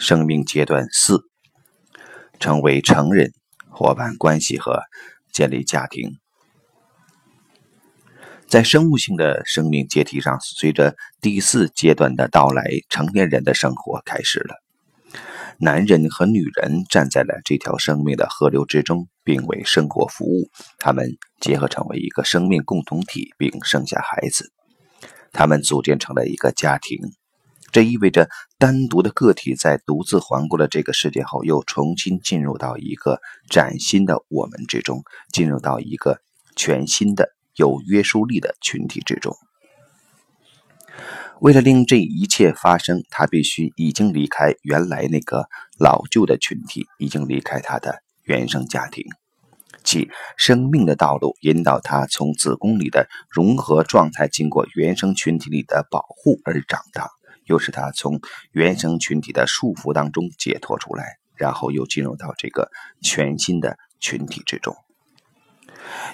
生命阶段四：成为成人、伙伴关系和建立家庭。在生物性的生命阶梯上，随着第四阶段的到来，成年人的生活开始了。男人和女人站在了这条生命的河流之中，并为生活服务。他们结合成为一个生命共同体，并生下孩子。他们组建成了一个家庭。这意味着，单独的个体在独自环顾了这个世界后，又重新进入到一个崭新的我们之中，进入到一个全新的有约束力的群体之中。为了令这一切发生，他必须已经离开原来那个老旧的群体，已经离开他的原生家庭，即生命的道路引导他从子宫里的融合状态，经过原生群体里的保护而长大，又使他从原生群体的束缚当中解脱出来，然后又进入到这个全新的群体之中。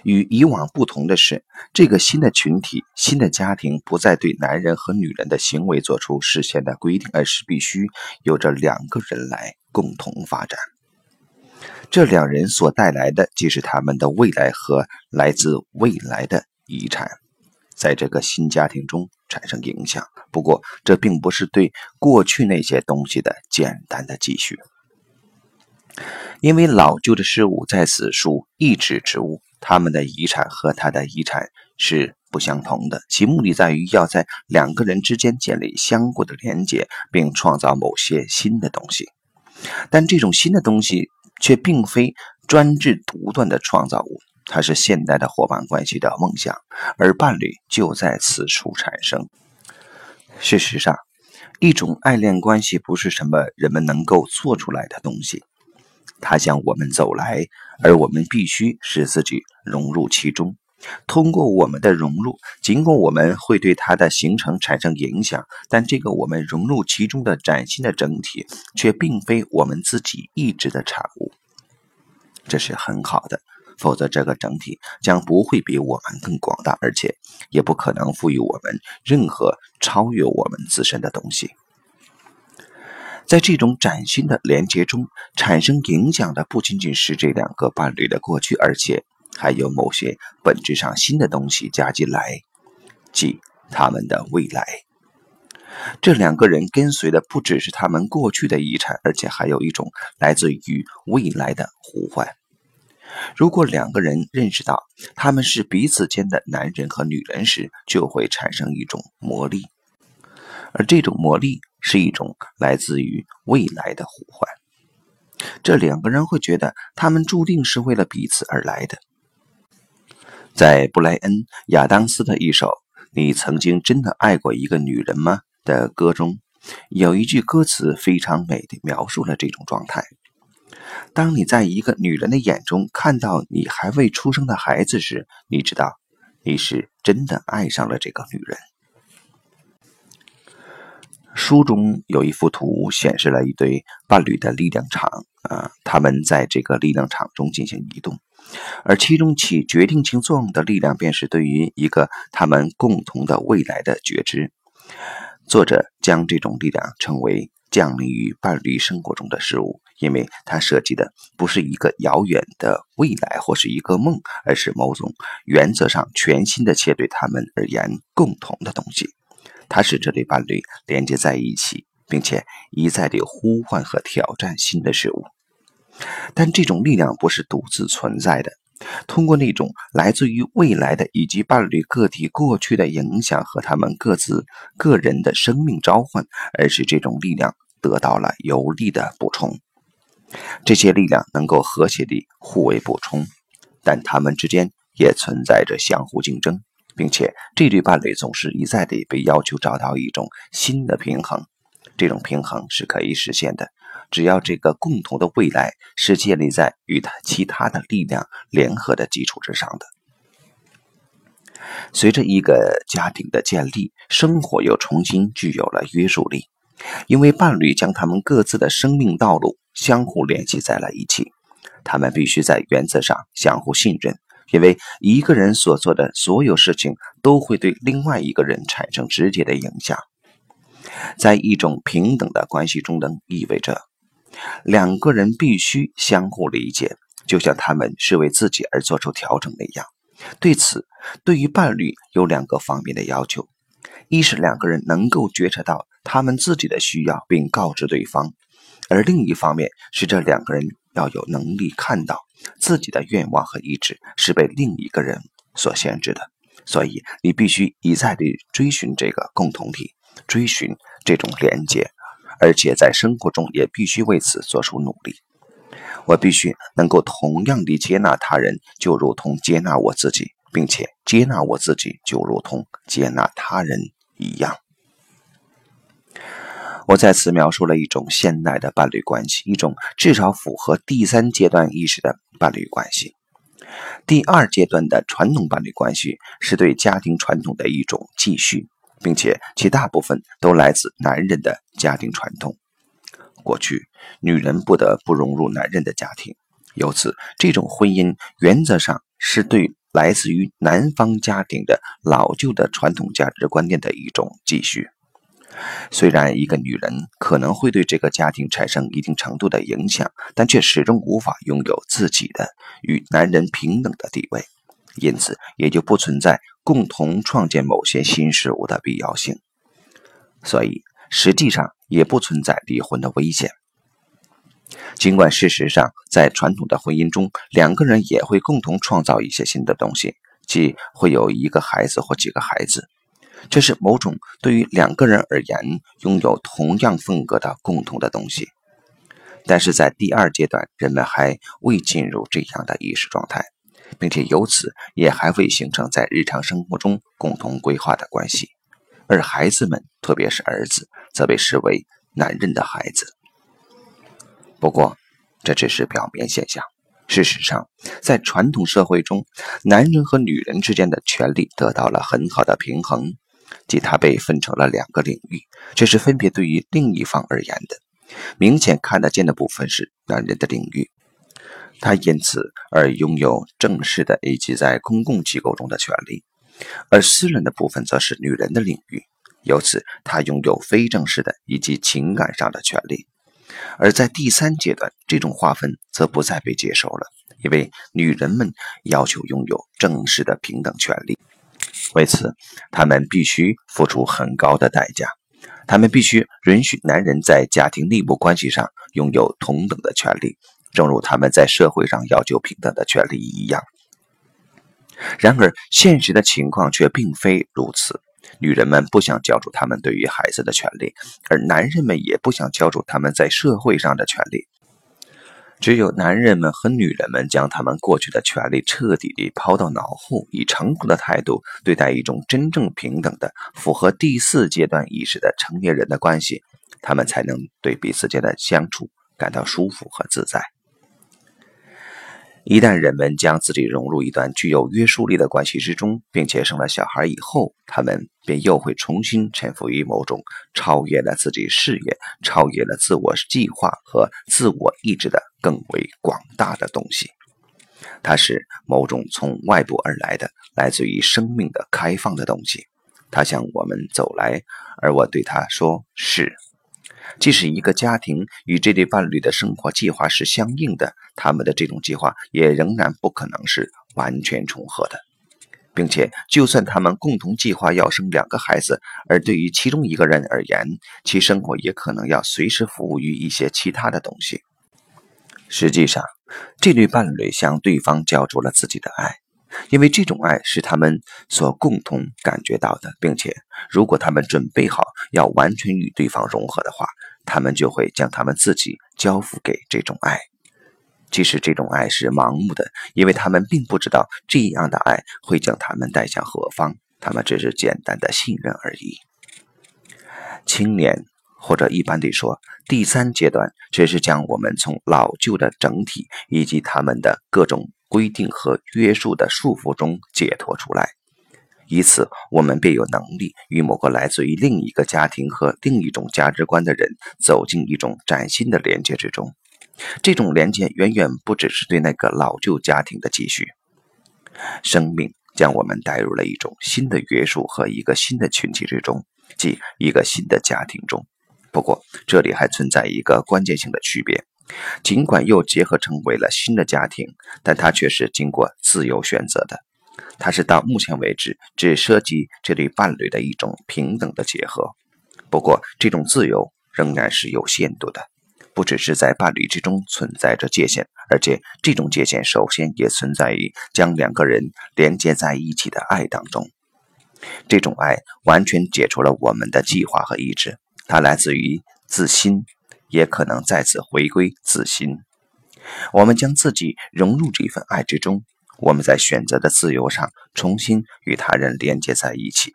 与以往不同的是，这个新的群体、新的家庭不再对男人和女人的行为做出事先的规定，而是必须由着两个人来共同发展。这两人所带来的，即是他们的未来和来自未来的遗产，在这个新家庭中产生影响。不过，这并不是对过去那些东西的简单的继续，因为老旧的事物在此属意志之物。他们的遗产和他的遗产是不相同的，其目的在于要在两个人之间建立相互的连接，并创造某些新的东西。但这种新的东西却并非专制独断的创造物，它是现代的伙伴关系的梦想，而伴侣就在此处产生。事实上，一种爱恋关系不是什么人们能够做出来的东西。它向我们走来，而我们必须使自己融入其中。通过我们的融入，尽管我们会对它的形成产生影响，但这个我们融入其中的崭新的整体，却并非我们自己意志的产物。这是很好的，否则这个整体将不会比我们更广大，而且也不可能赋予我们任何超越我们自身的东西。在这种崭新的连接中，产生影响的不仅仅是这两个伴侣的过去，而且还有某些本质上新的东西加进来，即他们的未来。这两个人跟随的不只是他们过去的遗产，而且还有一种来自于未来的呼唤。如果两个人认识到他们是彼此间的男人和女人时，就会产生一种魔力，而这种魔力。是一种来自于未来的呼唤。这两个人会觉得他们注定是为了彼此而来的。在布莱恩·亚当斯的一首《你曾经真的爱过一个女人吗》的歌中，有一句歌词非常美的描述了这种状态：当你在一个女人的眼中看到你还未出生的孩子时，你知道你是真的爱上了这个女人。书中有一幅图，显示了一对伴侣的力量场啊，他们在这个力量场中进行移动，而其中起决定性作用的力量，便是对于一个他们共同的未来的觉知。作者将这种力量称为降临于伴侣生活中的事物，因为它涉及的不是一个遥远的未来或是一个梦，而是某种原则上全新的且对他们而言共同的东西。它使这对伴侣连接在一起，并且一再地呼唤和挑战新的事物。但这种力量不是独自存在的，通过那种来自于未来的以及伴侣个体过去的影响和他们各自个人的生命召唤，而使这种力量得到了有力的补充。这些力量能够和谐地互为补充，但它们之间也存在着相互竞争。并且，这对伴侣总是一再地被要求找到一种新的平衡。这种平衡是可以实现的，只要这个共同的未来是建立在与他其他的力量联合的基础之上的。随着一个家庭的建立，生活又重新具有了约束力，因为伴侣将他们各自的生命道路相互联系在了一起，他们必须在原则上相互信任。因为一个人所做的所有事情都会对另外一个人产生直接的影响。在一种平等的关系中，能意味着两个人必须相互理解，就像他们是为自己而做出调整那样。对此，对于伴侣有两个方面的要求：一是两个人能够觉察到他们自己的需要并告知对方；而另一方面是这两个人要有能力看到自己的愿望和意志是被另一个人所限制的。所以，你必须一再地追寻这个共同体，追寻这种连接，而且在生活中也必须为此做出努力。我必须能够同样地接纳他人，就如同接纳我自己，并且接纳我自己就如同接纳他人一样。我在此描述了一种现代的伴侣关系，一种至少符合第三阶段意识的伴侣关系。第二阶段的传统伴侣关系是对家庭传统的一种继续，并且其大部分都来自男人的家庭传统。过去，女人不得不融入男人的家庭，由此，这种婚姻原则上是对来自于男方家庭的老旧的传统价值观念的一种继续。虽然一个女人可能会对这个家庭产生一定程度的影响，但却始终无法拥有自己的与男人平等的地位，因此也就不存在共同创建某些新事物的必要性。所以。实际上也不存在离婚的危险。尽管事实上，在传统的婚姻中，两个人也会共同创造一些新的东西，即会有一个孩子或几个孩子。这是某种对于两个人而言拥有同样风格的共同的东西。但是在第二阶段，人们还未进入这样的意识状态，并且由此也还未形成在日常生活中共同规划的关系。而孩子们，特别是儿子，则被视为男人的孩子。不过，这只是表面现象。事实上，在传统社会中，男人和女人之间的权利得到了很好的平衡，即它被分成了两个领域，这是分别对于另一方而言的。明显看得见的部分是男人的领域，他因此而拥有正式的以及在公共机构中的权利。而私人的部分则是女人的领域，由此他拥有非正式的以及情感上的权利。而在第三阶段，这种划分则不再被接受了，因为女人们要求拥有正式的平等权利，为此，他们必须付出很高的代价。他们必须允许男人在家庭内部关系上拥有同等的权利，正如他们在社会上要求平等的权利一样。然而，现实的情况却并非如此。女人们不想交出他们对于孩子的权利，而男人们也不想交出他们在社会上的权利。只有男人们和女人们将他们过去的权利彻底地抛到脑后，以成熟的态度对待一种真正平等的、符合第四阶段意识的成年人的关系，他们才能对彼此间的相处感到舒服和自在。一旦人们将自己融入一段具有约束力的关系之中，并且生了小孩以后，他们便又会重新臣服于某种超越了自己事业、超越了自我计划和自我意志的更为广大的东西。它是某种从外部而来的、来自于生命的开放的东西。它向我们走来，而我对他说：“是。”即使一个家庭与这对伴侣的生活计划是相应的，他们的这种计划也仍然不可能是完全重合的，并且，就算他们共同计划要生两个孩子，而对于其中一个人而言，其生活也可能要随时服务于一些其他的东西。实际上，这对伴侣向对方交出了自己的爱。因为这种爱是他们所共同感觉到的，并且，如果他们准备好要完全与对方融合的话，他们就会将他们自己交付给这种爱，即使这种爱是盲目的，因为他们并不知道这样的爱会将他们带向何方，他们只是简单的信任而已。青年，或者一般地说，第三阶段，只是将我们从老旧的整体以及他们的各种。规定和约束的束缚中解脱出来，以此我们便有能力与某个来自于另一个家庭和另一种价值观的人走进一种崭新的连接之中。这种连接远远不只是对那个老旧家庭的继续。生命将我们带入了一种新的约束和一个新的群体之中，即一个新的家庭中。不过，这里还存在一个关键性的区别：尽管又结合成为了新的家庭，但它却是经过自由选择的。它是到目前为止只涉及这对伴侣的一种平等的结合。不过，这种自由仍然是有限度的，不只是在伴侣之中存在着界限，而且这种界限首先也存在于将两个人连接在一起的爱当中。这种爱完全解除了我们的计划和意志，它来自于自心，也可能再次回归自心。我们将自己融入这份爱之中。我们在选择的自由上重新与他人连接在一起，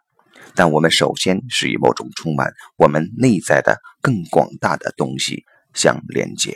但我们首先是以某种充满我们内在的更广大的东西相连接。